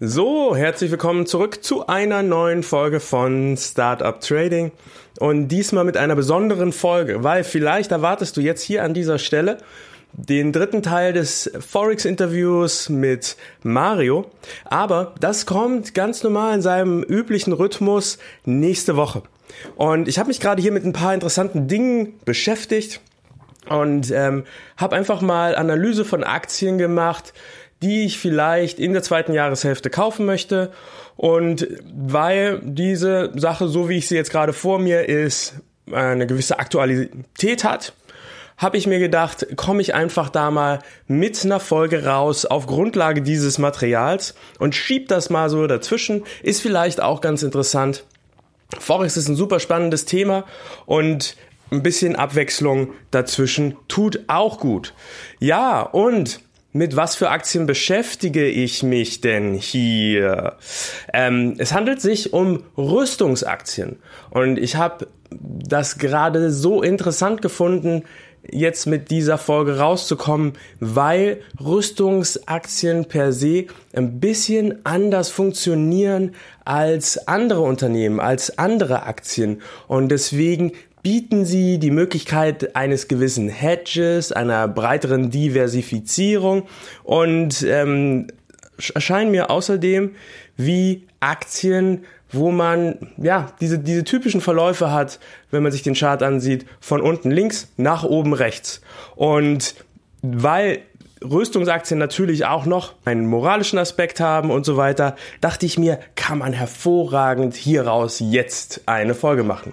So, herzlich willkommen zurück zu einer neuen Folge von Startup Trading und diesmal mit einer besonderen Folge, weil vielleicht erwartest du jetzt hier an dieser Stelle den dritten Teil des Forex-Interviews mit Mario, aber das kommt ganz normal in seinem üblichen Rhythmus nächste Woche. Und ich habe mich gerade hier mit ein paar interessanten Dingen beschäftigt und ähm, habe einfach mal Analyse von Aktien gemacht, die ich vielleicht in der zweiten Jahreshälfte kaufen möchte. Und weil diese Sache, so wie ich sie jetzt gerade vor mir ist, eine gewisse Aktualität hat, habe ich mir gedacht, komme ich einfach da mal mit einer Folge raus auf Grundlage dieses Materials und schieb das mal so dazwischen. Ist vielleicht auch ganz interessant. Forex ist ein super spannendes Thema und ein bisschen Abwechslung dazwischen tut auch gut. Ja, und mit was für Aktien beschäftige ich mich denn hier? Ähm, es handelt sich um Rüstungsaktien. Und ich habe das gerade so interessant gefunden, jetzt mit dieser Folge rauszukommen, weil Rüstungsaktien per se ein bisschen anders funktionieren als andere Unternehmen, als andere Aktien. Und deswegen bieten sie die Möglichkeit eines gewissen Hedges, einer breiteren Diversifizierung und ähm, erscheinen mir außerdem wie Aktien, wo man ja diese diese typischen Verläufe hat, wenn man sich den Chart ansieht, von unten links nach oben rechts. Und weil Rüstungsaktien natürlich auch noch einen moralischen Aspekt haben und so weiter, dachte ich mir, kann man hervorragend hieraus jetzt eine Folge machen.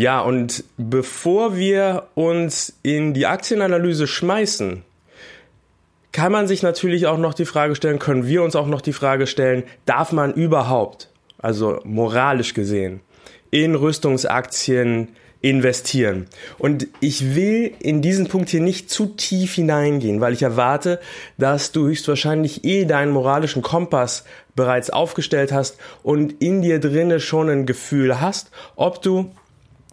Ja, und bevor wir uns in die Aktienanalyse schmeißen, kann man sich natürlich auch noch die Frage stellen, können wir uns auch noch die Frage stellen, darf man überhaupt, also moralisch gesehen, in Rüstungsaktien investieren. Und ich will in diesen Punkt hier nicht zu tief hineingehen, weil ich erwarte, dass du höchstwahrscheinlich eh deinen moralischen Kompass bereits aufgestellt hast und in dir drinne schon ein Gefühl hast, ob du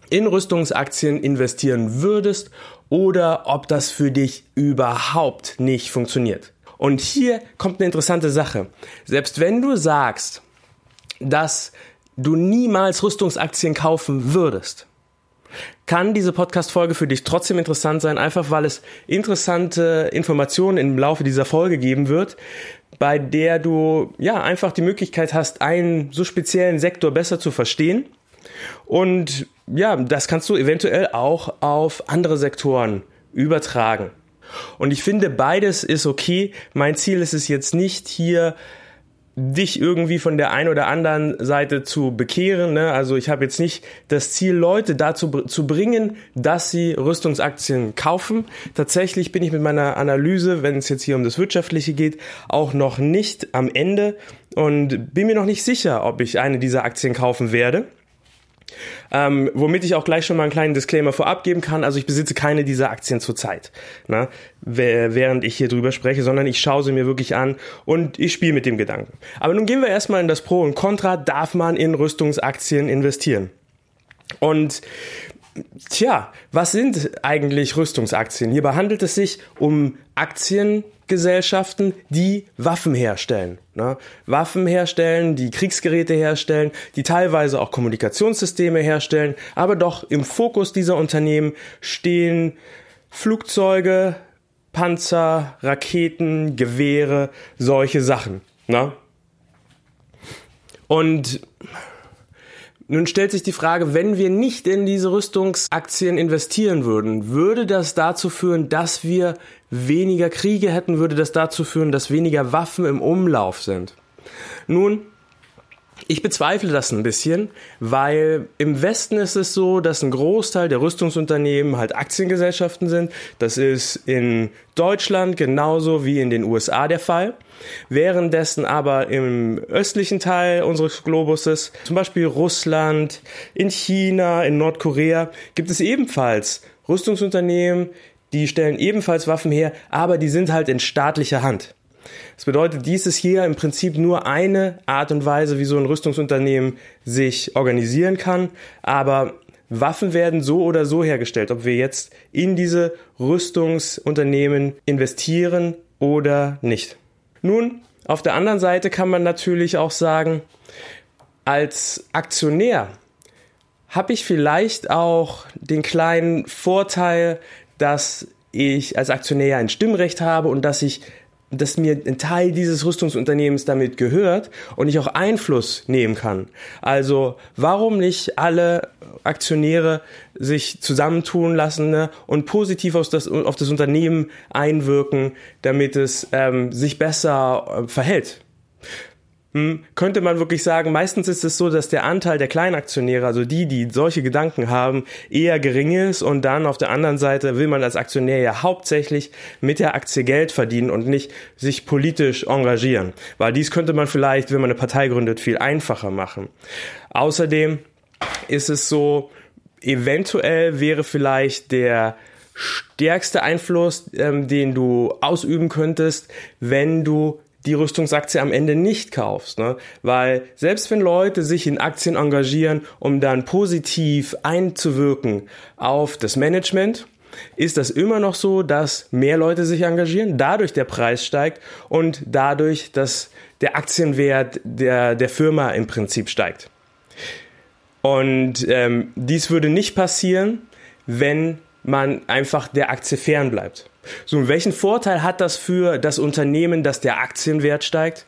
in Rüstungsaktien investieren würdest oder ob das für dich überhaupt nicht funktioniert. Und hier kommt eine interessante Sache. Selbst wenn du sagst, dass du niemals Rüstungsaktien kaufen würdest, kann diese Podcast-Folge für dich trotzdem interessant sein, einfach weil es interessante Informationen im Laufe dieser Folge geben wird, bei der du ja einfach die Möglichkeit hast, einen so speziellen Sektor besser zu verstehen und ja, das kannst du eventuell auch auf andere Sektoren übertragen. Und ich finde, beides ist okay. Mein Ziel ist es jetzt nicht hier dich irgendwie von der einen oder anderen Seite zu bekehren. Ne? Also ich habe jetzt nicht das Ziel, Leute dazu zu bringen, dass sie Rüstungsaktien kaufen. Tatsächlich bin ich mit meiner Analyse, wenn es jetzt hier um das Wirtschaftliche geht, auch noch nicht am Ende und bin mir noch nicht sicher, ob ich eine dieser Aktien kaufen werde. Ähm, womit ich auch gleich schon mal einen kleinen Disclaimer vorab geben kann. Also ich besitze keine dieser Aktien zurzeit, ne, während ich hier drüber spreche, sondern ich schaue sie mir wirklich an und ich spiele mit dem Gedanken. Aber nun gehen wir erstmal in das Pro und Contra. Darf man in Rüstungsaktien investieren? Und Tja, was sind eigentlich Rüstungsaktien? Hierbei handelt es sich um Aktiengesellschaften, die Waffen herstellen. Ne? Waffen herstellen, die Kriegsgeräte herstellen, die teilweise auch Kommunikationssysteme herstellen. Aber doch im Fokus dieser Unternehmen stehen Flugzeuge, Panzer, Raketen, Gewehre, solche Sachen. Ne? Und nun stellt sich die Frage, wenn wir nicht in diese Rüstungsaktien investieren würden, würde das dazu führen, dass wir weniger Kriege hätten, würde das dazu führen, dass weniger Waffen im Umlauf sind? Nun, ich bezweifle das ein bisschen, weil im Westen ist es so, dass ein Großteil der Rüstungsunternehmen halt Aktiengesellschaften sind. Das ist in Deutschland genauso wie in den USA der Fall. Währenddessen aber im östlichen Teil unseres Globuses, zum Beispiel Russland, in China, in Nordkorea, gibt es ebenfalls Rüstungsunternehmen, die stellen ebenfalls Waffen her, aber die sind halt in staatlicher Hand. Das bedeutet, dies ist hier im Prinzip nur eine Art und Weise, wie so ein Rüstungsunternehmen sich organisieren kann. Aber Waffen werden so oder so hergestellt, ob wir jetzt in diese Rüstungsunternehmen investieren oder nicht. Nun, auf der anderen Seite kann man natürlich auch sagen, als Aktionär habe ich vielleicht auch den kleinen Vorteil, dass ich als Aktionär ein Stimmrecht habe und dass ich dass mir ein Teil dieses Rüstungsunternehmens damit gehört und ich auch Einfluss nehmen kann. Also warum nicht alle Aktionäre sich zusammentun lassen ne, und positiv auf das, auf das Unternehmen einwirken, damit es ähm, sich besser äh, verhält? Hm, könnte man wirklich sagen, meistens ist es so, dass der Anteil der Kleinaktionäre, also die, die solche Gedanken haben, eher gering ist und dann auf der anderen Seite will man als Aktionär ja hauptsächlich mit der Aktie Geld verdienen und nicht sich politisch engagieren. Weil dies könnte man vielleicht, wenn man eine Partei gründet, viel einfacher machen. Außerdem ist es so, eventuell wäre vielleicht der stärkste Einfluss, ähm, den du ausüben könntest, wenn du die Rüstungsaktie am Ende nicht kaufst. Ne? Weil selbst wenn Leute sich in Aktien engagieren, um dann positiv einzuwirken auf das Management, ist das immer noch so, dass mehr Leute sich engagieren, dadurch der Preis steigt und dadurch, dass der Aktienwert der, der Firma im Prinzip steigt. Und ähm, dies würde nicht passieren, wenn man einfach der Aktie fern bleibt. So, und welchen Vorteil hat das für das Unternehmen, dass der Aktienwert steigt?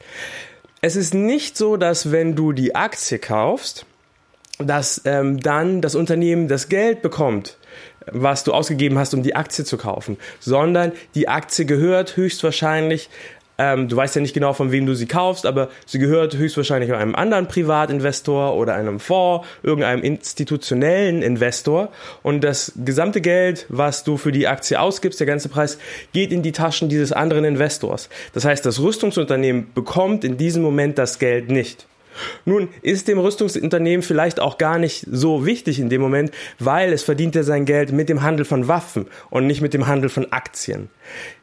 Es ist nicht so, dass wenn du die Aktie kaufst, dass ähm, dann das Unternehmen das Geld bekommt, was du ausgegeben hast, um die Aktie zu kaufen, sondern die Aktie gehört höchstwahrscheinlich ähm, du weißt ja nicht genau, von wem du sie kaufst, aber sie gehört höchstwahrscheinlich einem anderen Privatinvestor oder einem Fonds, irgendeinem institutionellen Investor. Und das gesamte Geld, was du für die Aktie ausgibst, der ganze Preis, geht in die Taschen dieses anderen Investors. Das heißt, das Rüstungsunternehmen bekommt in diesem Moment das Geld nicht. Nun ist dem Rüstungsunternehmen vielleicht auch gar nicht so wichtig in dem Moment, weil es verdient ja sein Geld mit dem Handel von Waffen und nicht mit dem Handel von Aktien.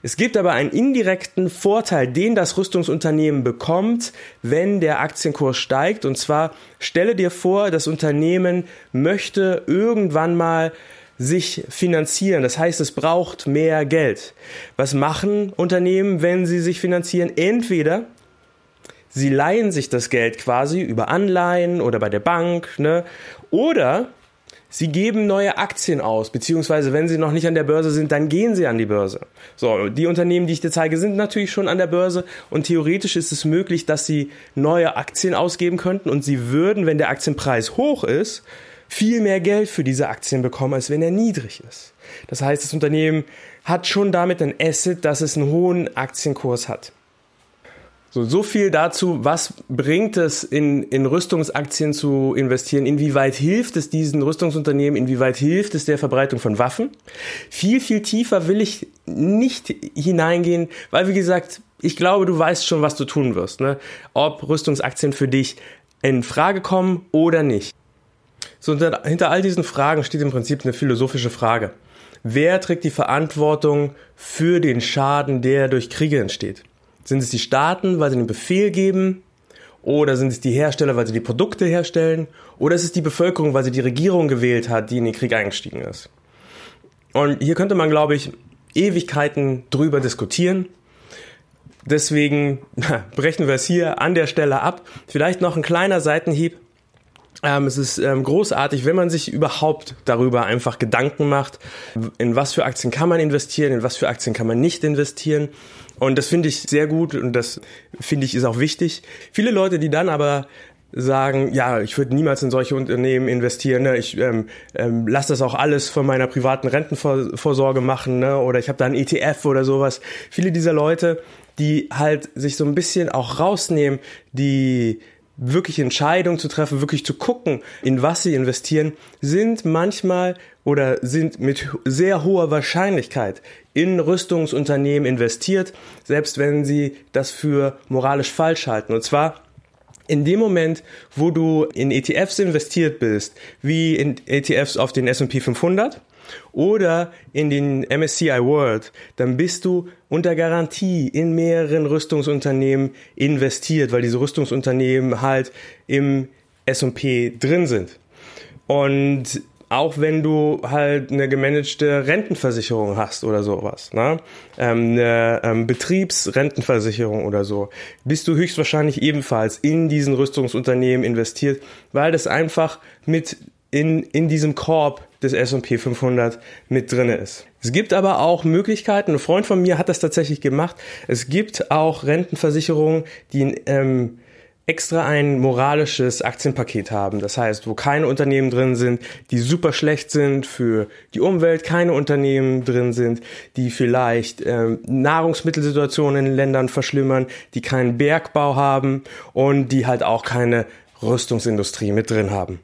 Es gibt aber einen indirekten Vorteil, den das Rüstungsunternehmen bekommt, wenn der Aktienkurs steigt. Und zwar stelle dir vor, das Unternehmen möchte irgendwann mal sich finanzieren. Das heißt, es braucht mehr Geld. Was machen Unternehmen, wenn sie sich finanzieren? Entweder sie leihen sich das Geld quasi über Anleihen oder bei der Bank, ne? Oder Sie geben neue Aktien aus, beziehungsweise wenn sie noch nicht an der Börse sind, dann gehen sie an die Börse. So, die Unternehmen, die ich dir zeige, sind natürlich schon an der Börse und theoretisch ist es möglich, dass sie neue Aktien ausgeben könnten und sie würden, wenn der Aktienpreis hoch ist, viel mehr Geld für diese Aktien bekommen, als wenn er niedrig ist. Das heißt, das Unternehmen hat schon damit ein Asset, dass es einen hohen Aktienkurs hat. So, so viel dazu, was bringt es in, in Rüstungsaktien zu investieren? Inwieweit hilft es diesen Rüstungsunternehmen? Inwieweit hilft es der Verbreitung von Waffen? Viel, viel tiefer will ich nicht hineingehen, weil wie gesagt, ich glaube, du weißt schon, was du tun wirst, ne? ob Rüstungsaktien für dich in Frage kommen oder nicht. So, hinter, hinter all diesen Fragen steht im Prinzip eine philosophische Frage. Wer trägt die Verantwortung für den Schaden, der durch Kriege entsteht? Sind es die Staaten, weil sie den Befehl geben? Oder sind es die Hersteller, weil sie die Produkte herstellen? Oder ist es die Bevölkerung, weil sie die Regierung gewählt hat, die in den Krieg eingestiegen ist? Und hier könnte man, glaube ich, Ewigkeiten drüber diskutieren. Deswegen brechen wir es hier an der Stelle ab. Vielleicht noch ein kleiner Seitenhieb. Ähm, es ist ähm, großartig, wenn man sich überhaupt darüber einfach Gedanken macht, in was für Aktien kann man investieren, in was für Aktien kann man nicht investieren. Und das finde ich sehr gut und das finde ich ist auch wichtig. Viele Leute, die dann aber sagen, ja, ich würde niemals in solche Unternehmen investieren, ne? ich ähm, ähm, lasse das auch alles von meiner privaten Rentenvorsorge machen ne? oder ich habe da ein ETF oder sowas. Viele dieser Leute, die halt sich so ein bisschen auch rausnehmen, die wirklich Entscheidungen zu treffen, wirklich zu gucken, in was sie investieren, sind manchmal oder sind mit sehr hoher Wahrscheinlichkeit in Rüstungsunternehmen investiert, selbst wenn sie das für moralisch falsch halten. Und zwar in dem Moment, wo du in ETFs investiert bist, wie in ETFs auf den S&P 500 oder in den MSCI World, dann bist du unter Garantie in mehreren Rüstungsunternehmen investiert, weil diese Rüstungsunternehmen halt im S&P drin sind. Und auch wenn du halt eine gemanagte Rentenversicherung hast oder sowas, ne? ähm, eine ähm, Betriebsrentenversicherung oder so, bist du höchstwahrscheinlich ebenfalls in diesen Rüstungsunternehmen investiert, weil das einfach mit in, in diesem Korb des S&P 500 mit drinne ist. Es gibt aber auch Möglichkeiten, ein Freund von mir hat das tatsächlich gemacht, es gibt auch Rentenversicherungen, die ähm, extra ein moralisches Aktienpaket haben. Das heißt, wo keine Unternehmen drin sind, die super schlecht sind für die Umwelt, keine Unternehmen drin sind, die vielleicht ähm, Nahrungsmittelsituationen in Ländern verschlimmern, die keinen Bergbau haben und die halt auch keine Rüstungsindustrie mit drin haben.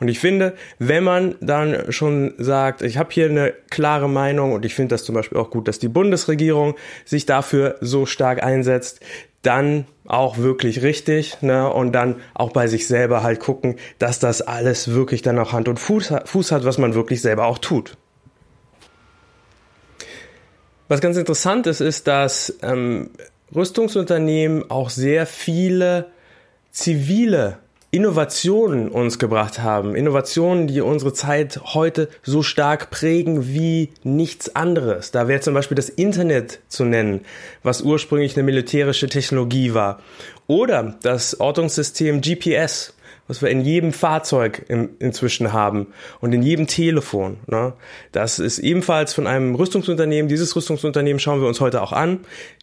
Und ich finde, wenn man dann schon sagt, ich habe hier eine klare Meinung und ich finde das zum Beispiel auch gut, dass die Bundesregierung sich dafür so stark einsetzt, dann auch wirklich richtig ne? und dann auch bei sich selber halt gucken, dass das alles wirklich dann auch Hand und Fuß, Fuß hat, was man wirklich selber auch tut. Was ganz interessant ist, ist, dass ähm, Rüstungsunternehmen auch sehr viele zivile Innovationen uns gebracht haben. Innovationen, die unsere Zeit heute so stark prägen wie nichts anderes. Da wäre zum Beispiel das Internet zu nennen, was ursprünglich eine militärische Technologie war. Oder das Ortungssystem GPS, was wir in jedem Fahrzeug im, inzwischen haben und in jedem Telefon. Ne? Das ist ebenfalls von einem Rüstungsunternehmen. Dieses Rüstungsunternehmen schauen wir uns heute auch an.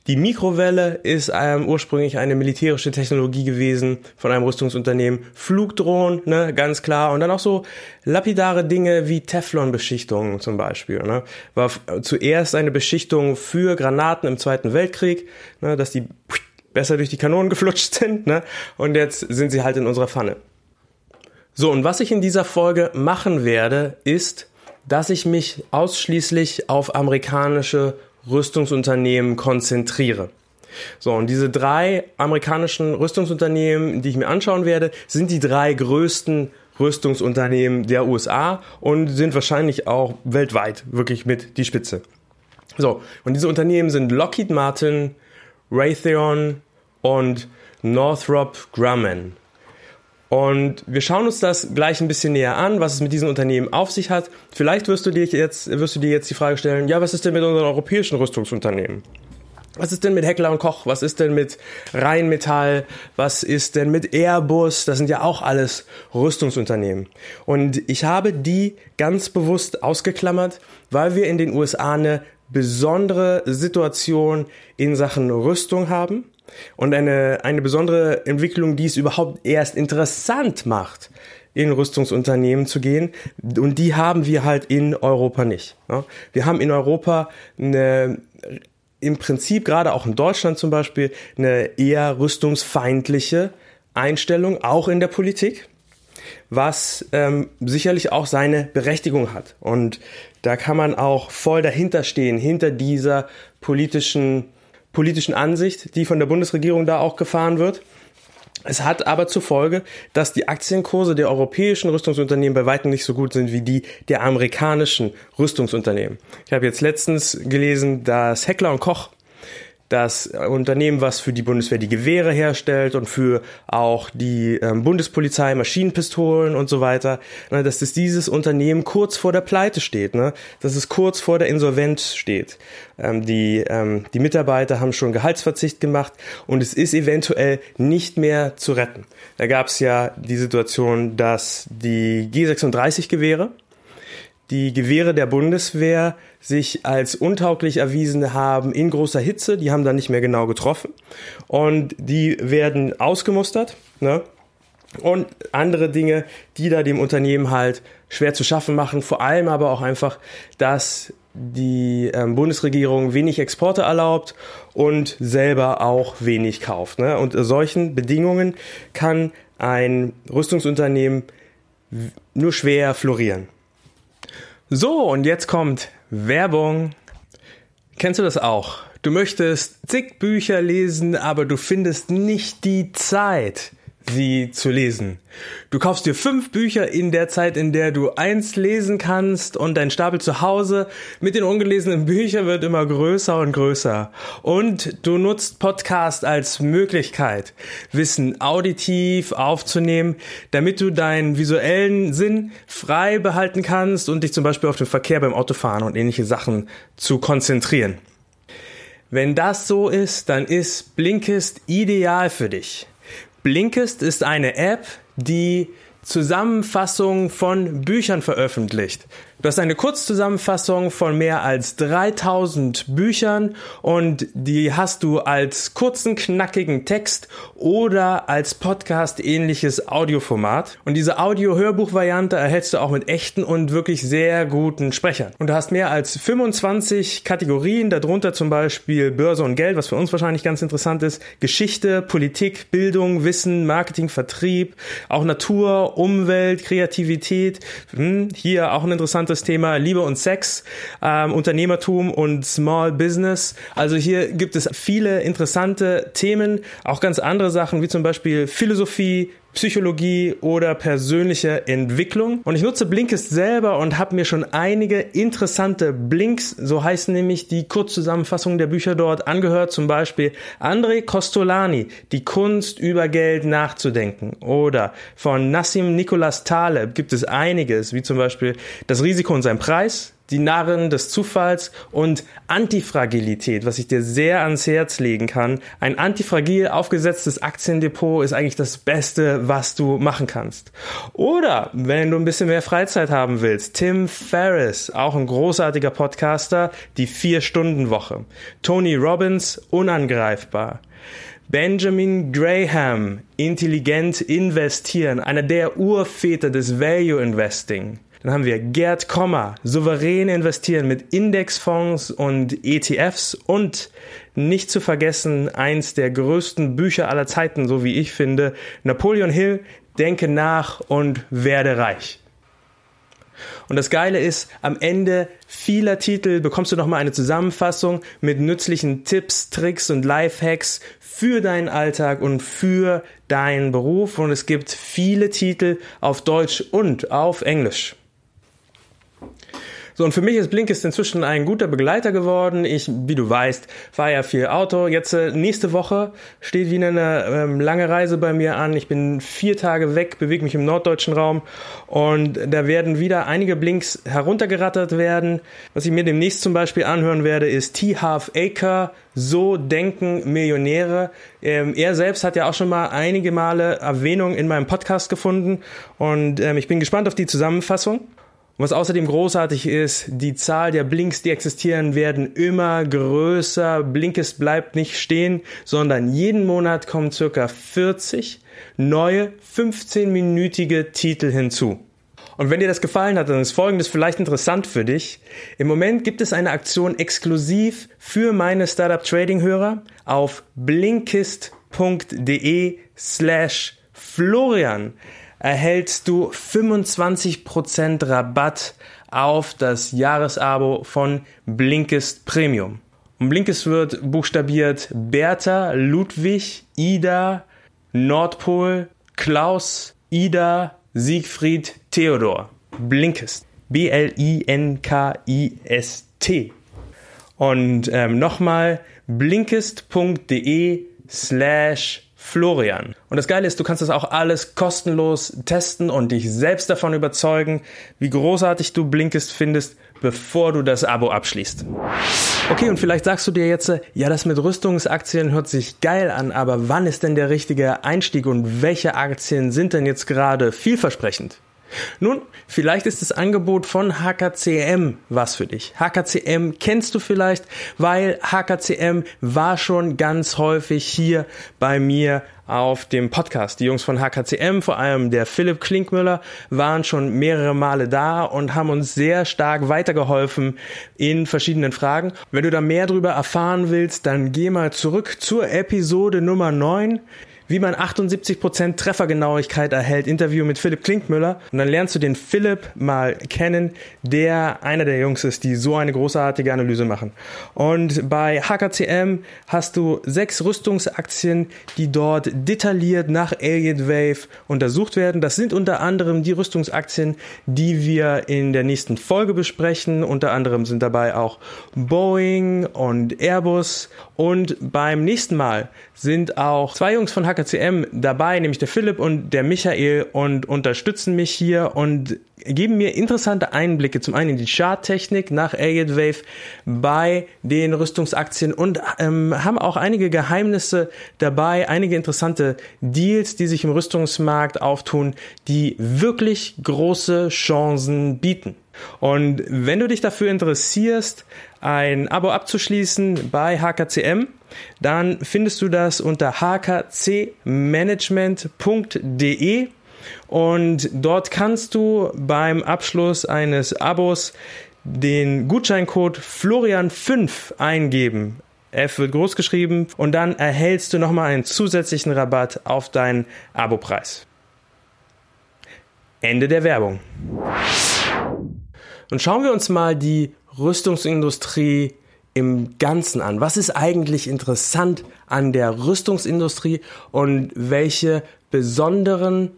Die Mikrowelle ist ähm, ursprünglich eine militärische Technologie gewesen von einem Rüstungsunternehmen. Flugdrohnen, ne, ganz klar. Und dann auch so lapidare Dinge wie Teflonbeschichtungen zum Beispiel. Ne? War zuerst eine Beschichtung für Granaten im Zweiten Weltkrieg, ne, dass die besser durch die Kanonen geflutscht sind. Ne? Und jetzt sind sie halt in unserer Pfanne. So, und was ich in dieser Folge machen werde, ist, dass ich mich ausschließlich auf amerikanische Rüstungsunternehmen konzentriere. So, und diese drei amerikanischen Rüstungsunternehmen, die ich mir anschauen werde, sind die drei größten Rüstungsunternehmen der USA und sind wahrscheinlich auch weltweit wirklich mit die Spitze. So, und diese Unternehmen sind Lockheed Martin, Raytheon und Northrop Grumman. Und wir schauen uns das gleich ein bisschen näher an, was es mit diesen Unternehmen auf sich hat. Vielleicht wirst du dir jetzt, wirst du dir jetzt die Frage stellen, ja, was ist denn mit unseren europäischen Rüstungsunternehmen? Was ist denn mit Heckler und Koch? Was ist denn mit Rheinmetall? Was ist denn mit Airbus? Das sind ja auch alles Rüstungsunternehmen. Und ich habe die ganz bewusst ausgeklammert, weil wir in den USA eine besondere Situation in Sachen Rüstung haben und eine, eine besondere Entwicklung, die es überhaupt erst interessant macht, in Rüstungsunternehmen zu gehen. Und die haben wir halt in Europa nicht. Wir haben in Europa eine, im Prinzip gerade auch in Deutschland zum Beispiel eine eher rüstungsfeindliche Einstellung, auch in der Politik, was ähm, sicherlich auch seine Berechtigung hat. Und da kann man auch voll dahinter stehen, hinter dieser politischen politischen Ansicht, die von der Bundesregierung da auch gefahren wird. Es hat aber zur Folge, dass die Aktienkurse der europäischen Rüstungsunternehmen bei weitem nicht so gut sind wie die der amerikanischen Rüstungsunternehmen. Ich habe jetzt letztens gelesen, dass Heckler und Koch das Unternehmen, was für die Bundeswehr die Gewehre herstellt und für auch die ähm, Bundespolizei Maschinenpistolen und so weiter, ne, dass das dieses Unternehmen kurz vor der Pleite steht, ne, dass es kurz vor der Insolvenz steht. Ähm, die, ähm, die Mitarbeiter haben schon Gehaltsverzicht gemacht und es ist eventuell nicht mehr zu retten. Da gab es ja die Situation, dass die G36-Gewehre, die Gewehre der Bundeswehr sich als untauglich erwiesen haben in großer Hitze. Die haben dann nicht mehr genau getroffen. Und die werden ausgemustert. Ne? Und andere Dinge, die da dem Unternehmen halt schwer zu schaffen machen. Vor allem aber auch einfach, dass die ähm, Bundesregierung wenig Exporte erlaubt und selber auch wenig kauft. Ne? Unter solchen Bedingungen kann ein Rüstungsunternehmen nur schwer florieren. So, und jetzt kommt Werbung. Kennst du das auch? Du möchtest zig Bücher lesen, aber du findest nicht die Zeit sie zu lesen. Du kaufst dir fünf Bücher in der Zeit, in der du eins lesen kannst und dein Stapel zu Hause mit den ungelesenen Büchern wird immer größer und größer. Und du nutzt Podcast als Möglichkeit, Wissen auditiv aufzunehmen, damit du deinen visuellen Sinn frei behalten kannst und dich zum Beispiel auf den Verkehr beim Autofahren und ähnliche Sachen zu konzentrieren. Wenn das so ist, dann ist Blinkist ideal für dich. Blinkist ist eine App, die Zusammenfassung von Büchern veröffentlicht. Du hast eine Kurzzusammenfassung von mehr als 3000 Büchern und die hast du als kurzen, knackigen Text oder als Podcast ähnliches Audioformat. Und diese Audio-Hörbuch-Variante erhältst du auch mit echten und wirklich sehr guten Sprechern. Und du hast mehr als 25 Kategorien, darunter zum Beispiel Börse und Geld, was für uns wahrscheinlich ganz interessant ist, Geschichte, Politik, Bildung, Wissen, Marketing, Vertrieb, auch Natur, Umwelt, Kreativität. Hm, hier auch ein interessantes das Thema Liebe und Sex, ähm, Unternehmertum und Small Business. Also hier gibt es viele interessante Themen, auch ganz andere Sachen wie zum Beispiel Philosophie, Psychologie oder persönliche Entwicklung. Und ich nutze Blinkist selber und habe mir schon einige interessante Blinks, so heißen nämlich die Kurzzusammenfassungen der Bücher dort, angehört. Zum Beispiel André Costolani, Die Kunst über Geld nachzudenken. Oder von Nassim Nicholas Taleb gibt es einiges, wie zum Beispiel Das Risiko und sein Preis, die Narren des Zufalls und Antifragilität, was ich dir sehr ans Herz legen kann. Ein antifragil aufgesetztes Aktiendepot ist eigentlich das Beste, was du machen kannst. Oder wenn du ein bisschen mehr Freizeit haben willst, Tim Ferriss, auch ein großartiger Podcaster, die Vier-Stunden-Woche. Tony Robbins, unangreifbar. Benjamin Graham, intelligent investieren, einer der Urväter des Value Investing. Dann haben wir Gerd Kommer, souverän investieren mit Indexfonds und ETFs und nicht zu vergessen eins der größten Bücher aller Zeiten, so wie ich finde, Napoleon Hill, Denke nach und werde reich. Und das Geile ist, am Ende vieler Titel bekommst du nochmal eine Zusammenfassung mit nützlichen Tipps, Tricks und Lifehacks für deinen Alltag und für deinen Beruf. Und es gibt viele Titel auf Deutsch und auf Englisch. So, und für mich ist Blinkist inzwischen ein guter Begleiter geworden. Ich, wie du weißt, fahre ja viel Auto. Jetzt äh, nächste Woche steht wieder eine ähm, lange Reise bei mir an. Ich bin vier Tage weg, bewege mich im norddeutschen Raum und da werden wieder einige Blinks heruntergerattert werden. Was ich mir demnächst zum Beispiel anhören werde, ist T-Half Acre, so denken Millionäre. Ähm, er selbst hat ja auch schon mal einige Male Erwähnung in meinem Podcast gefunden und ähm, ich bin gespannt auf die Zusammenfassung. Und was außerdem großartig ist, die Zahl der Blinks, die existieren, werden immer größer. Blinkist bleibt nicht stehen, sondern jeden Monat kommen circa 40 neue 15-minütige Titel hinzu. Und wenn dir das gefallen hat, dann ist Folgendes vielleicht interessant für dich. Im Moment gibt es eine Aktion exklusiv für meine Startup Trading Hörer auf blinkist.de slash Florian erhältst du 25% Rabatt auf das Jahresabo von Blinkist Premium. Und Blinkist wird buchstabiert Bertha, Ludwig, Ida, Nordpol, Klaus, Ida, Siegfried, Theodor. Blinkist. B-L-I-N-K-I-S-T. Und ähm, nochmal blinkist.de slash Florian. Und das Geile ist, du kannst das auch alles kostenlos testen und dich selbst davon überzeugen, wie großartig du Blinkist findest, bevor du das Abo abschließt. Okay, und vielleicht sagst du dir jetzt, ja, das mit Rüstungsaktien hört sich geil an, aber wann ist denn der richtige Einstieg und welche Aktien sind denn jetzt gerade vielversprechend? Nun, vielleicht ist das Angebot von HKCM was für dich. HKCM kennst du vielleicht, weil HKCM war schon ganz häufig hier bei mir auf dem Podcast. Die Jungs von HKCM, vor allem der Philipp Klinkmüller, waren schon mehrere Male da und haben uns sehr stark weitergeholfen in verschiedenen Fragen. Wenn du da mehr darüber erfahren willst, dann geh mal zurück zur Episode Nummer 9 wie man 78% Treffergenauigkeit erhält. Interview mit Philipp Klinkmüller. Und dann lernst du den Philipp mal kennen, der einer der Jungs ist, die so eine großartige Analyse machen. Und bei HKCM hast du sechs Rüstungsaktien, die dort detailliert nach Alien Wave untersucht werden. Das sind unter anderem die Rüstungsaktien, die wir in der nächsten Folge besprechen. Unter anderem sind dabei auch Boeing und Airbus. Und beim nächsten Mal sind auch zwei Jungs von HKCM dabei, nämlich der Philipp und der Michael und unterstützen mich hier und geben mir interessante Einblicke zum einen in die Charttechnik nach Elliott Wave bei den Rüstungsaktien und ähm, haben auch einige Geheimnisse dabei, einige interessante Deals, die sich im Rüstungsmarkt auftun, die wirklich große Chancen bieten. Und wenn du dich dafür interessierst, ein Abo abzuschließen bei HKCM, dann findest du das unter hkcmanagement.de und dort kannst du beim Abschluss eines Abos den Gutscheincode Florian5 eingeben. F wird groß geschrieben und dann erhältst du nochmal einen zusätzlichen Rabatt auf deinen Abopreis. Ende der Werbung. Und schauen wir uns mal die Rüstungsindustrie im Ganzen an. Was ist eigentlich interessant an der Rüstungsindustrie und welche besonderen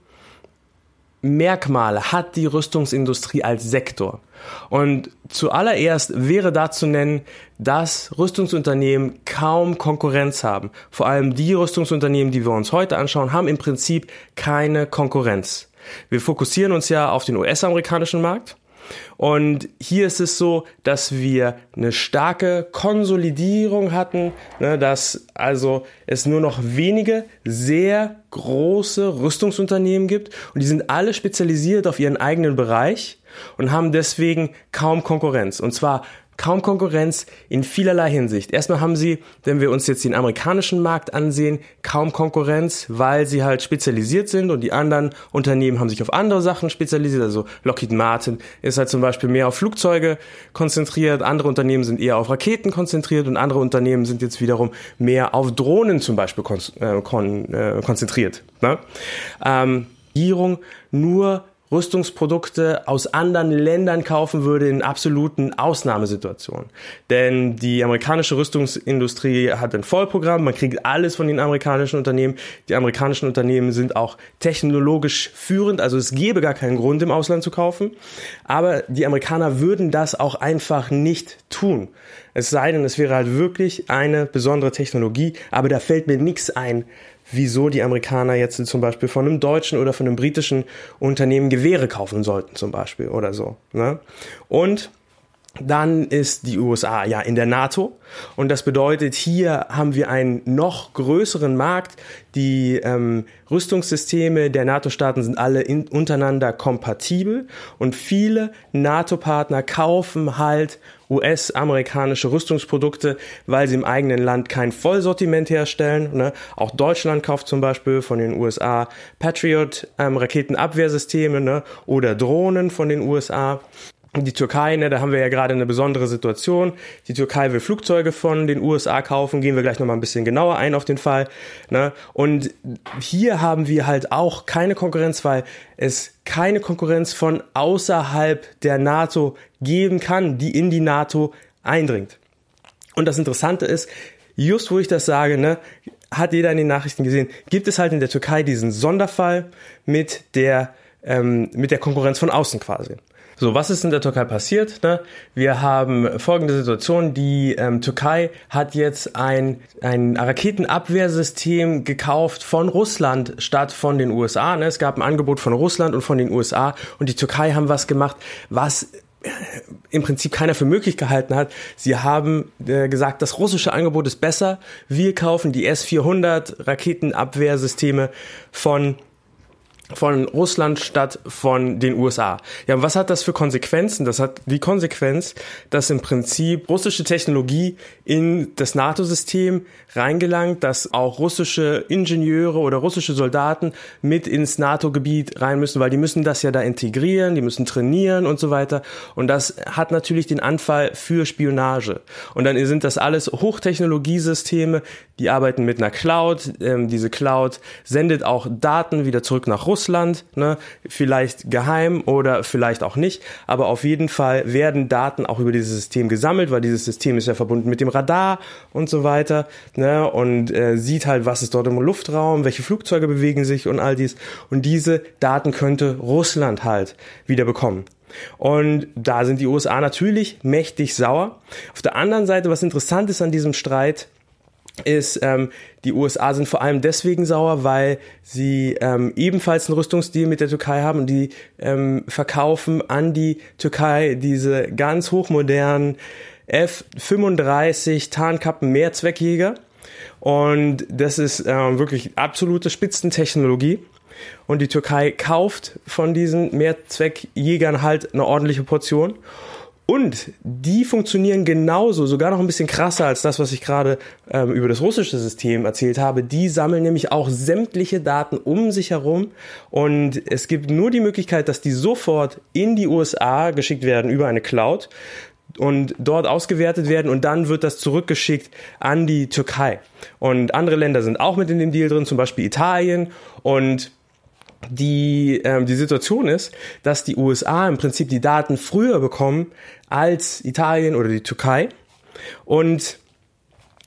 Merkmale hat die Rüstungsindustrie als Sektor? Und zuallererst wäre da zu nennen, dass Rüstungsunternehmen kaum Konkurrenz haben. Vor allem die Rüstungsunternehmen, die wir uns heute anschauen, haben im Prinzip keine Konkurrenz. Wir fokussieren uns ja auf den US-amerikanischen Markt und hier ist es so, dass wir eine starke Konsolidierung hatten, ne, dass also es nur noch wenige sehr große Rüstungsunternehmen gibt und die sind alle spezialisiert auf ihren eigenen Bereich und haben deswegen kaum Konkurrenz. Und zwar kaum Konkurrenz in vielerlei Hinsicht. Erstmal haben sie, wenn wir uns jetzt den amerikanischen Markt ansehen, kaum Konkurrenz, weil sie halt spezialisiert sind und die anderen Unternehmen haben sich auf andere Sachen spezialisiert. Also Lockheed Martin ist halt zum Beispiel mehr auf Flugzeuge konzentriert, andere Unternehmen sind eher auf Raketen konzentriert und andere Unternehmen sind jetzt wiederum mehr auf Drohnen zum Beispiel kon äh, kon äh, konzentriert. Ne? Ähm, Regierung nur Rüstungsprodukte aus anderen Ländern kaufen würde in absoluten Ausnahmesituationen. Denn die amerikanische Rüstungsindustrie hat ein Vollprogramm, man kriegt alles von den amerikanischen Unternehmen. Die amerikanischen Unternehmen sind auch technologisch führend, also es gäbe gar keinen Grund im Ausland zu kaufen. Aber die Amerikaner würden das auch einfach nicht tun. Es sei denn, es wäre halt wirklich eine besondere Technologie, aber da fällt mir nichts ein, wieso die Amerikaner jetzt zum Beispiel von einem deutschen oder von einem britischen Unternehmen Gewehre kaufen sollten zum Beispiel oder so. Ne? Und dann ist die USA ja in der NATO und das bedeutet, hier haben wir einen noch größeren Markt. Die ähm, Rüstungssysteme der NATO-Staaten sind alle in, untereinander kompatibel und viele NATO-Partner kaufen halt US-amerikanische Rüstungsprodukte, weil sie im eigenen Land kein Vollsortiment herstellen. Ne? Auch Deutschland kauft zum Beispiel von den USA Patriot ähm, Raketenabwehrsysteme ne? oder Drohnen von den USA. Die Türkei, ne, da haben wir ja gerade eine besondere Situation. Die Türkei will Flugzeuge von den USA kaufen, gehen wir gleich nochmal ein bisschen genauer ein auf den Fall. Ne? Und hier haben wir halt auch keine Konkurrenz, weil es keine Konkurrenz von außerhalb der NATO geben kann, die in die NATO eindringt. Und das Interessante ist, just wo ich das sage, ne, hat jeder in den Nachrichten gesehen, gibt es halt in der Türkei diesen Sonderfall mit der, ähm, mit der Konkurrenz von außen quasi. So, was ist in der Türkei passiert? Ne? Wir haben folgende Situation. Die ähm, Türkei hat jetzt ein, ein Raketenabwehrsystem gekauft von Russland statt von den USA. Ne? Es gab ein Angebot von Russland und von den USA und die Türkei haben was gemacht, was äh, im Prinzip keiner für möglich gehalten hat. Sie haben äh, gesagt, das russische Angebot ist besser. Wir kaufen die S-400 Raketenabwehrsysteme von von Russland statt von den USA. Ja, was hat das für Konsequenzen? Das hat die Konsequenz, dass im Prinzip russische Technologie in das NATO-System reingelangt, dass auch russische Ingenieure oder russische Soldaten mit ins NATO-Gebiet rein müssen, weil die müssen das ja da integrieren, die müssen trainieren und so weiter. Und das hat natürlich den Anfall für Spionage. Und dann sind das alles Hochtechnologiesysteme, die arbeiten mit einer Cloud. Ähm, diese Cloud sendet auch Daten wieder zurück nach Russland, ne? vielleicht geheim oder vielleicht auch nicht. Aber auf jeden Fall werden Daten auch über dieses System gesammelt, weil dieses System ist ja verbunden mit dem Radar und so weiter. Ne? Und äh, sieht halt, was ist dort im Luftraum, welche Flugzeuge bewegen sich und all dies. Und diese Daten könnte Russland halt wieder bekommen. Und da sind die USA natürlich mächtig sauer. Auf der anderen Seite, was interessant ist an diesem Streit, ist, ähm, die USA sind vor allem deswegen sauer, weil sie ähm, ebenfalls einen Rüstungsdeal mit der Türkei haben und die ähm, verkaufen an die Türkei diese ganz hochmodernen F-35 Tarnkappen Mehrzweckjäger. Und das ist ähm, wirklich absolute Spitzentechnologie. Und die Türkei kauft von diesen Mehrzweckjägern halt eine ordentliche Portion. Und die funktionieren genauso, sogar noch ein bisschen krasser als das, was ich gerade ähm, über das russische System erzählt habe. Die sammeln nämlich auch sämtliche Daten um sich herum. Und es gibt nur die Möglichkeit, dass die sofort in die USA geschickt werden über eine Cloud und dort ausgewertet werden und dann wird das zurückgeschickt an die Türkei. Und andere Länder sind auch mit in dem Deal drin, zum Beispiel Italien und die, ähm, die Situation ist, dass die USA im Prinzip die Daten früher bekommen als Italien oder die Türkei. Und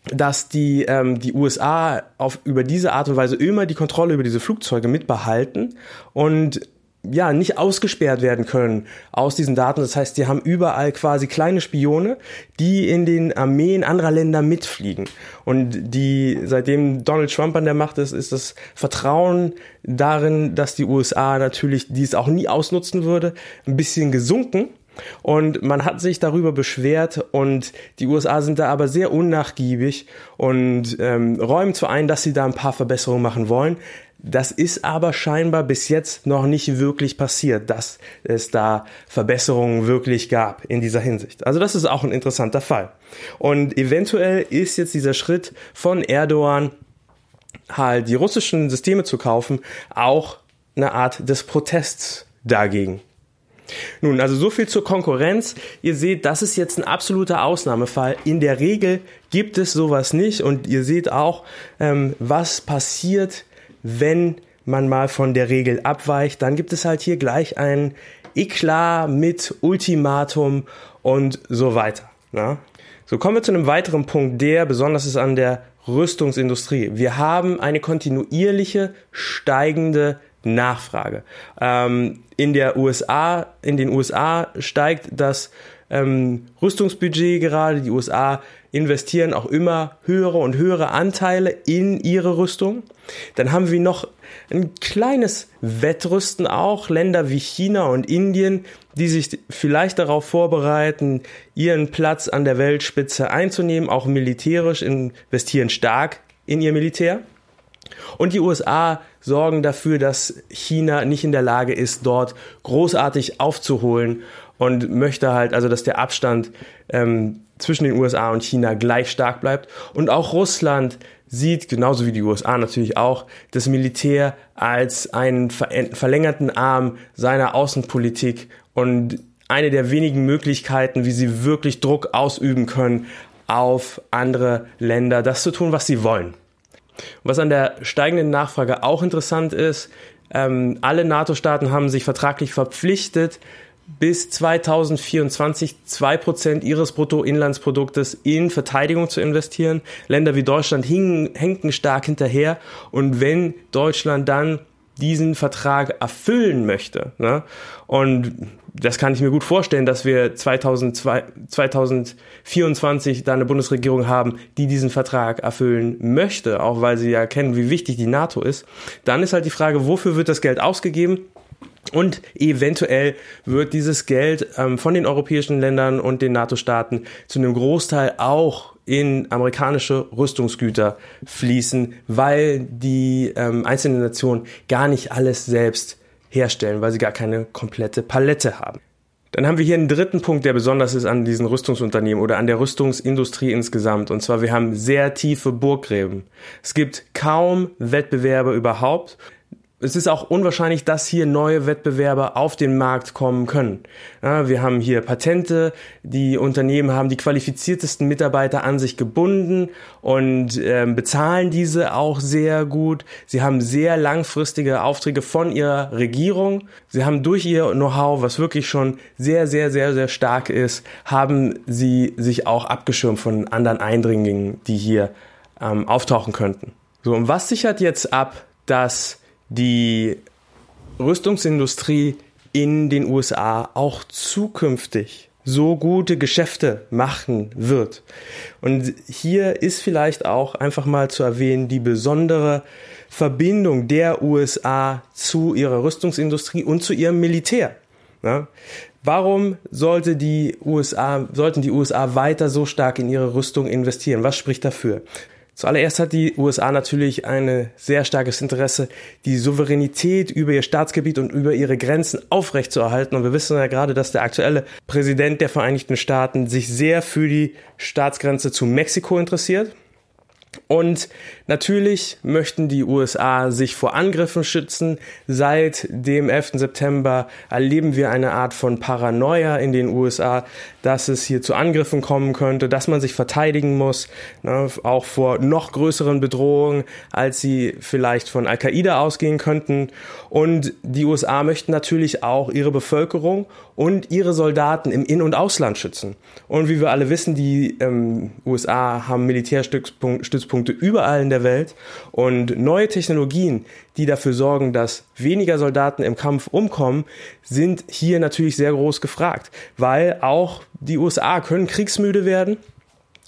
dass die, ähm, die USA auf, über diese Art und Weise immer die Kontrolle über diese Flugzeuge mitbehalten und ja, nicht ausgesperrt werden können aus diesen Daten. Das heißt, die haben überall quasi kleine Spione, die in den Armeen anderer Länder mitfliegen. Und die, seitdem Donald Trump an der Macht ist, ist das Vertrauen darin, dass die USA natürlich dies auch nie ausnutzen würde, ein bisschen gesunken. Und man hat sich darüber beschwert und die USA sind da aber sehr unnachgiebig und ähm, räumen zwar ein, dass sie da ein paar Verbesserungen machen wollen. Das ist aber scheinbar bis jetzt noch nicht wirklich passiert, dass es da Verbesserungen wirklich gab in dieser Hinsicht. Also das ist auch ein interessanter Fall. Und eventuell ist jetzt dieser Schritt von Erdogan halt die russischen Systeme zu kaufen auch eine Art des Protests dagegen. Nun, also so viel zur Konkurrenz. Ihr seht, das ist jetzt ein absoluter Ausnahmefall. In der Regel gibt es sowas nicht und ihr seht auch, ähm, was passiert, wenn man mal von der Regel abweicht. Dann gibt es halt hier gleich ein Eklat mit Ultimatum und so weiter. Na? So kommen wir zu einem weiteren Punkt, der besonders ist an der Rüstungsindustrie. Wir haben eine kontinuierliche steigende Nachfrage. Ähm, in der USA, in den USA steigt das ähm, Rüstungsbudget gerade. Die USA investieren auch immer höhere und höhere Anteile in ihre Rüstung. Dann haben wir noch ein kleines Wettrüsten auch. Länder wie China und Indien, die sich vielleicht darauf vorbereiten, ihren Platz an der Weltspitze einzunehmen, auch militärisch investieren stark in ihr Militär. Und die USA sorgen dafür, dass China nicht in der Lage ist, dort großartig aufzuholen und möchte halt, also dass der Abstand ähm, zwischen den USA und China gleich stark bleibt. Und auch Russland sieht, genauso wie die USA natürlich auch, das Militär als einen verlängerten Arm seiner Außenpolitik und eine der wenigen Möglichkeiten, wie sie wirklich Druck ausüben können auf andere Länder, das zu tun, was sie wollen. Was an der steigenden Nachfrage auch interessant ist, ähm, alle NATO-Staaten haben sich vertraglich verpflichtet, bis 2024 zwei Prozent ihres Bruttoinlandsproduktes in Verteidigung zu investieren. Länder wie Deutschland hingen, hängten stark hinterher. Und wenn Deutschland dann diesen Vertrag erfüllen möchte. Ne? Und das kann ich mir gut vorstellen, dass wir 2002, 2024 da eine Bundesregierung haben, die diesen Vertrag erfüllen möchte, auch weil sie ja kennen, wie wichtig die NATO ist. Dann ist halt die Frage, wofür wird das Geld ausgegeben? Und eventuell wird dieses Geld ähm, von den europäischen Ländern und den NATO-Staaten zu einem Großteil auch in amerikanische Rüstungsgüter fließen, weil die ähm, einzelnen Nationen gar nicht alles selbst herstellen, weil sie gar keine komplette Palette haben. Dann haben wir hier einen dritten Punkt, der besonders ist an diesen Rüstungsunternehmen oder an der Rüstungsindustrie insgesamt. Und zwar, wir haben sehr tiefe Burggräben. Es gibt kaum Wettbewerbe überhaupt es ist auch unwahrscheinlich, dass hier neue Wettbewerber auf den Markt kommen können. Ja, wir haben hier Patente, die Unternehmen haben die qualifiziertesten Mitarbeiter an sich gebunden und äh, bezahlen diese auch sehr gut. Sie haben sehr langfristige Aufträge von ihrer Regierung. Sie haben durch ihr Know-how, was wirklich schon sehr, sehr, sehr, sehr stark ist, haben sie sich auch abgeschirmt von anderen Eindringlingen, die hier ähm, auftauchen könnten. So, und was sichert jetzt ab, dass die Rüstungsindustrie in den USA auch zukünftig so gute Geschäfte machen wird. Und hier ist vielleicht auch einfach mal zu erwähnen die besondere Verbindung der USA zu ihrer Rüstungsindustrie und zu ihrem Militär. Ja? Warum sollte die USA, sollten die USA weiter so stark in ihre Rüstung investieren? Was spricht dafür? Zuallererst hat die USA natürlich ein sehr starkes Interesse, die Souveränität über ihr Staatsgebiet und über ihre Grenzen aufrechtzuerhalten. Und wir wissen ja gerade, dass der aktuelle Präsident der Vereinigten Staaten sich sehr für die Staatsgrenze zu Mexiko interessiert. Und natürlich möchten die USA sich vor Angriffen schützen. Seit dem 11. September erleben wir eine Art von Paranoia in den USA, dass es hier zu Angriffen kommen könnte, dass man sich verteidigen muss, ne, auch vor noch größeren Bedrohungen, als sie vielleicht von Al-Qaida ausgehen könnten. Und die USA möchten natürlich auch ihre Bevölkerung und ihre Soldaten im In- und Ausland schützen. Und wie wir alle wissen, die ähm, USA haben Militärstützpunkte überall in der Welt und neue Technologien, die dafür sorgen, dass weniger Soldaten im Kampf umkommen, sind hier natürlich sehr groß gefragt, weil auch die USA können kriegsmüde werden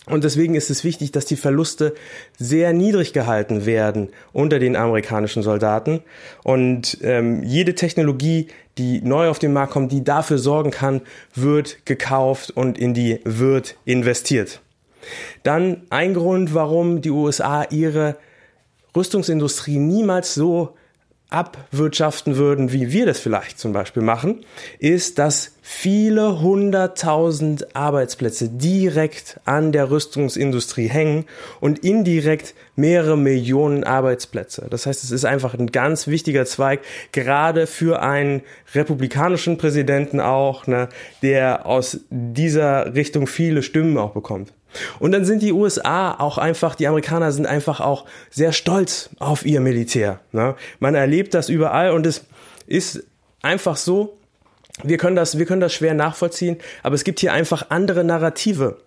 und deswegen ist es wichtig, dass die Verluste sehr niedrig gehalten werden unter den amerikanischen Soldaten. Und ähm, jede Technologie, die neu auf den Markt kommt, die dafür sorgen kann, wird gekauft und in die wird investiert. Dann ein Grund, warum die USA ihre Rüstungsindustrie niemals so abwirtschaften würden, wie wir das vielleicht zum Beispiel machen, ist, dass viele hunderttausend Arbeitsplätze direkt an der Rüstungsindustrie hängen und indirekt mehrere Millionen Arbeitsplätze. Das heißt, es ist einfach ein ganz wichtiger Zweig, gerade für einen republikanischen Präsidenten auch, ne, der aus dieser Richtung viele Stimmen auch bekommt. Und dann sind die USA auch einfach, die Amerikaner sind einfach auch sehr stolz auf ihr Militär. Ne? Man erlebt das überall und es ist einfach so, wir können das, wir können das schwer nachvollziehen, aber es gibt hier einfach andere Narrative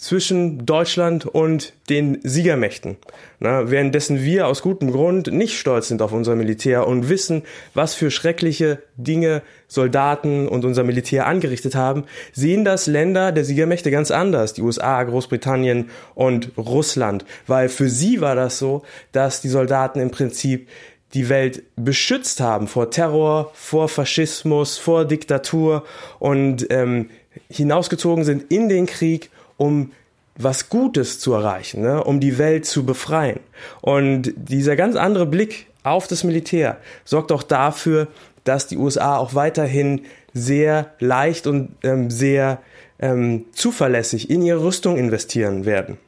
zwischen Deutschland und den Siegermächten. Na, währenddessen wir aus gutem Grund nicht stolz sind auf unser Militär und wissen, was für schreckliche Dinge Soldaten und unser Militär angerichtet haben, sehen das Länder der Siegermächte ganz anders, die USA, Großbritannien und Russland, weil für sie war das so, dass die Soldaten im Prinzip die Welt beschützt haben vor Terror, vor Faschismus, vor Diktatur und ähm, hinausgezogen sind in den Krieg um was Gutes zu erreichen, ne? um die Welt zu befreien. Und dieser ganz andere Blick auf das Militär sorgt auch dafür, dass die USA auch weiterhin sehr leicht und ähm, sehr ähm, zuverlässig in ihre Rüstung investieren werden.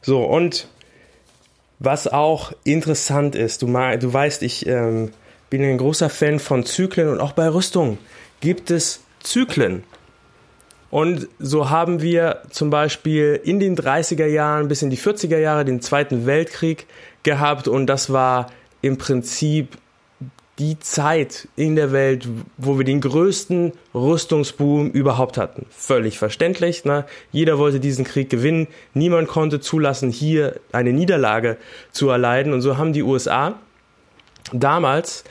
So, und was auch interessant ist, du, du weißt, ich ähm, bin ein großer Fan von Zyklen und auch bei Rüstung gibt es Zyklen. Und so haben wir zum Beispiel in den 30er Jahren bis in die 40er Jahre den Zweiten Weltkrieg gehabt und das war im Prinzip die Zeit in der Welt, wo wir den größten Rüstungsboom überhaupt hatten. Völlig verständlich. Ne? Jeder wollte diesen Krieg gewinnen. Niemand konnte zulassen, hier eine Niederlage zu erleiden. Und so haben die USA damals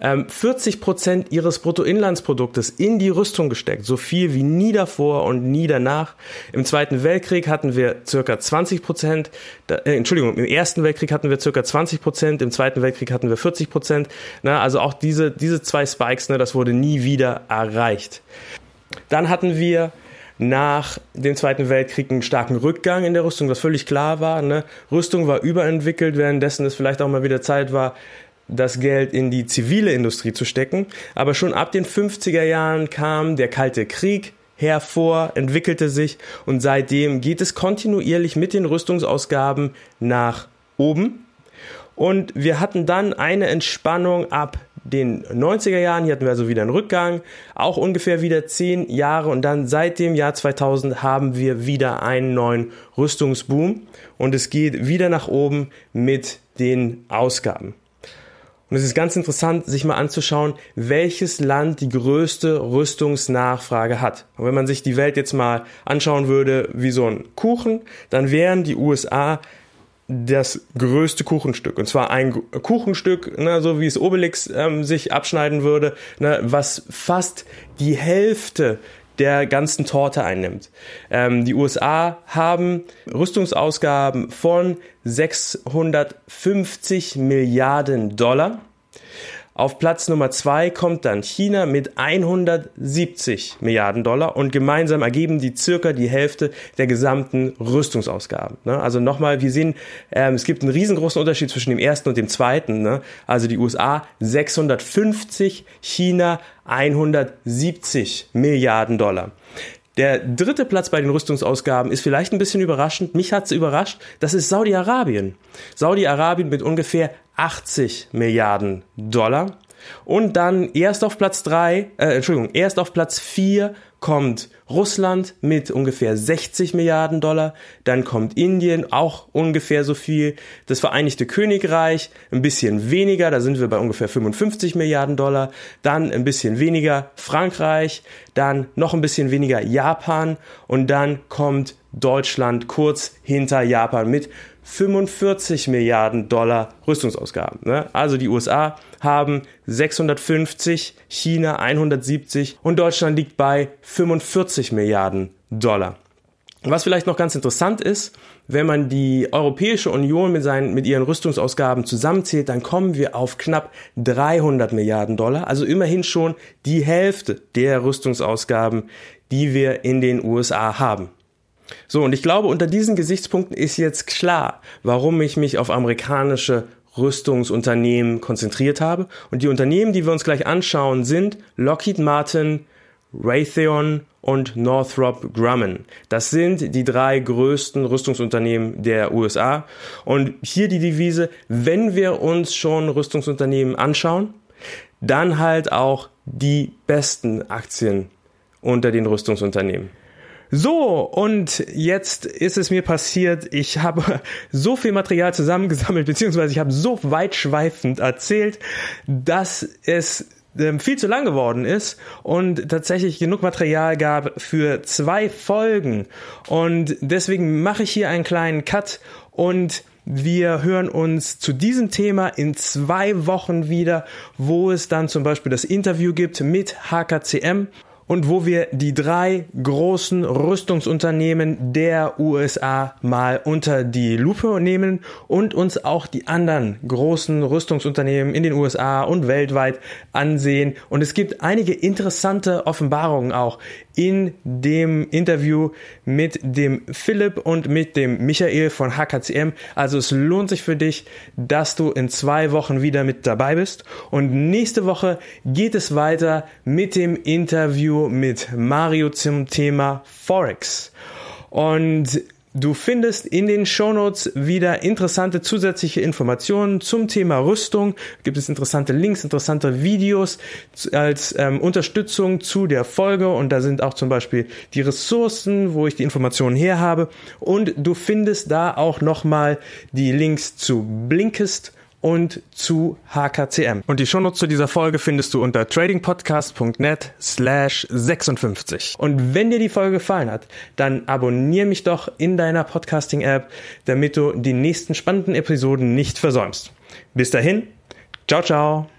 40 Prozent ihres Bruttoinlandsproduktes in die Rüstung gesteckt, so viel wie nie davor und nie danach. Im Zweiten Weltkrieg hatten wir circa 20 Prozent, äh, Entschuldigung, im Ersten Weltkrieg hatten wir circa 20 Prozent, im Zweiten Weltkrieg hatten wir 40 Prozent. Ne, also auch diese, diese zwei Spikes, ne, das wurde nie wieder erreicht. Dann hatten wir nach dem Zweiten Weltkrieg einen starken Rückgang in der Rüstung, was völlig klar war. Ne? Rüstung war überentwickelt, währenddessen es vielleicht auch mal wieder Zeit war, das Geld in die zivile Industrie zu stecken. Aber schon ab den 50er Jahren kam der Kalte Krieg hervor, entwickelte sich und seitdem geht es kontinuierlich mit den Rüstungsausgaben nach oben. Und wir hatten dann eine Entspannung ab den 90er Jahren. Hier hatten wir also wieder einen Rückgang, auch ungefähr wieder zehn Jahre. Und dann seit dem Jahr 2000 haben wir wieder einen neuen Rüstungsboom. Und es geht wieder nach oben mit den Ausgaben. Und es ist ganz interessant, sich mal anzuschauen, welches Land die größte Rüstungsnachfrage hat. Und wenn man sich die Welt jetzt mal anschauen würde wie so ein Kuchen, dann wären die USA das größte Kuchenstück. Und zwar ein Kuchenstück, ne, so wie es Obelix ähm, sich abschneiden würde, ne, was fast die Hälfte der ganzen Torte einnimmt. Ähm, die USA haben Rüstungsausgaben von 650 Milliarden Dollar. Auf Platz Nummer zwei kommt dann China mit 170 Milliarden Dollar und gemeinsam ergeben die circa die Hälfte der gesamten Rüstungsausgaben. Ne? Also nochmal, wir sehen, ähm, es gibt einen riesengroßen Unterschied zwischen dem ersten und dem zweiten. Ne? Also die USA 650, China 170 Milliarden Dollar. Der dritte Platz bei den Rüstungsausgaben ist vielleicht ein bisschen überraschend. Mich hat es überrascht. Das ist Saudi-Arabien. Saudi-Arabien mit ungefähr 80 Milliarden Dollar. Und dann erst auf Platz drei, äh, Entschuldigung, erst auf Platz vier kommt Russland mit ungefähr 60 Milliarden Dollar, dann kommt Indien auch ungefähr so viel, das Vereinigte Königreich ein bisschen weniger, da sind wir bei ungefähr 55 Milliarden Dollar, dann ein bisschen weniger Frankreich, dann noch ein bisschen weniger Japan. Und dann kommt Deutschland kurz hinter Japan mit 45 Milliarden Dollar Rüstungsausgaben. Ne? Also die USA haben 650, China 170 und Deutschland liegt bei 45 Milliarden Dollar. Was vielleicht noch ganz interessant ist, wenn man die Europäische Union mit, seinen, mit ihren Rüstungsausgaben zusammenzählt, dann kommen wir auf knapp 300 Milliarden Dollar, also immerhin schon die Hälfte der Rüstungsausgaben, die wir in den USA haben. So, und ich glaube, unter diesen Gesichtspunkten ist jetzt klar, warum ich mich auf amerikanische Rüstungsunternehmen konzentriert habe. Und die Unternehmen, die wir uns gleich anschauen, sind Lockheed Martin, Raytheon und Northrop Grumman. Das sind die drei größten Rüstungsunternehmen der USA. Und hier die Devise, wenn wir uns schon Rüstungsunternehmen anschauen, dann halt auch die besten Aktien unter den Rüstungsunternehmen. So, und jetzt ist es mir passiert, ich habe so viel Material zusammengesammelt, beziehungsweise ich habe so weitschweifend erzählt, dass es ähm, viel zu lang geworden ist und tatsächlich genug Material gab für zwei Folgen. Und deswegen mache ich hier einen kleinen Cut und wir hören uns zu diesem Thema in zwei Wochen wieder, wo es dann zum Beispiel das Interview gibt mit HKCM und wo wir die drei großen Rüstungsunternehmen der USA mal unter die Lupe nehmen und uns auch die anderen großen Rüstungsunternehmen in den USA und weltweit ansehen. Und es gibt einige interessante Offenbarungen auch in dem Interview mit dem Philipp und mit dem Michael von HKCM. Also es lohnt sich für dich, dass du in zwei Wochen wieder mit dabei bist. Und nächste Woche geht es weiter mit dem Interview mit Mario zum Thema Forex. Und Du findest in den Shownotes wieder interessante zusätzliche Informationen zum Thema Rüstung. Gibt es interessante Links, interessante Videos als ähm, Unterstützung zu der Folge und da sind auch zum Beispiel die Ressourcen, wo ich die Informationen her habe. Und du findest da auch nochmal die Links zu Blinkist und zu HKCM. Und die Shownotes zu dieser Folge findest du unter tradingpodcast.net slash 56. Und wenn dir die Folge gefallen hat, dann abonniere mich doch in deiner Podcasting-App, damit du die nächsten spannenden Episoden nicht versäumst. Bis dahin, Ciao, ciao.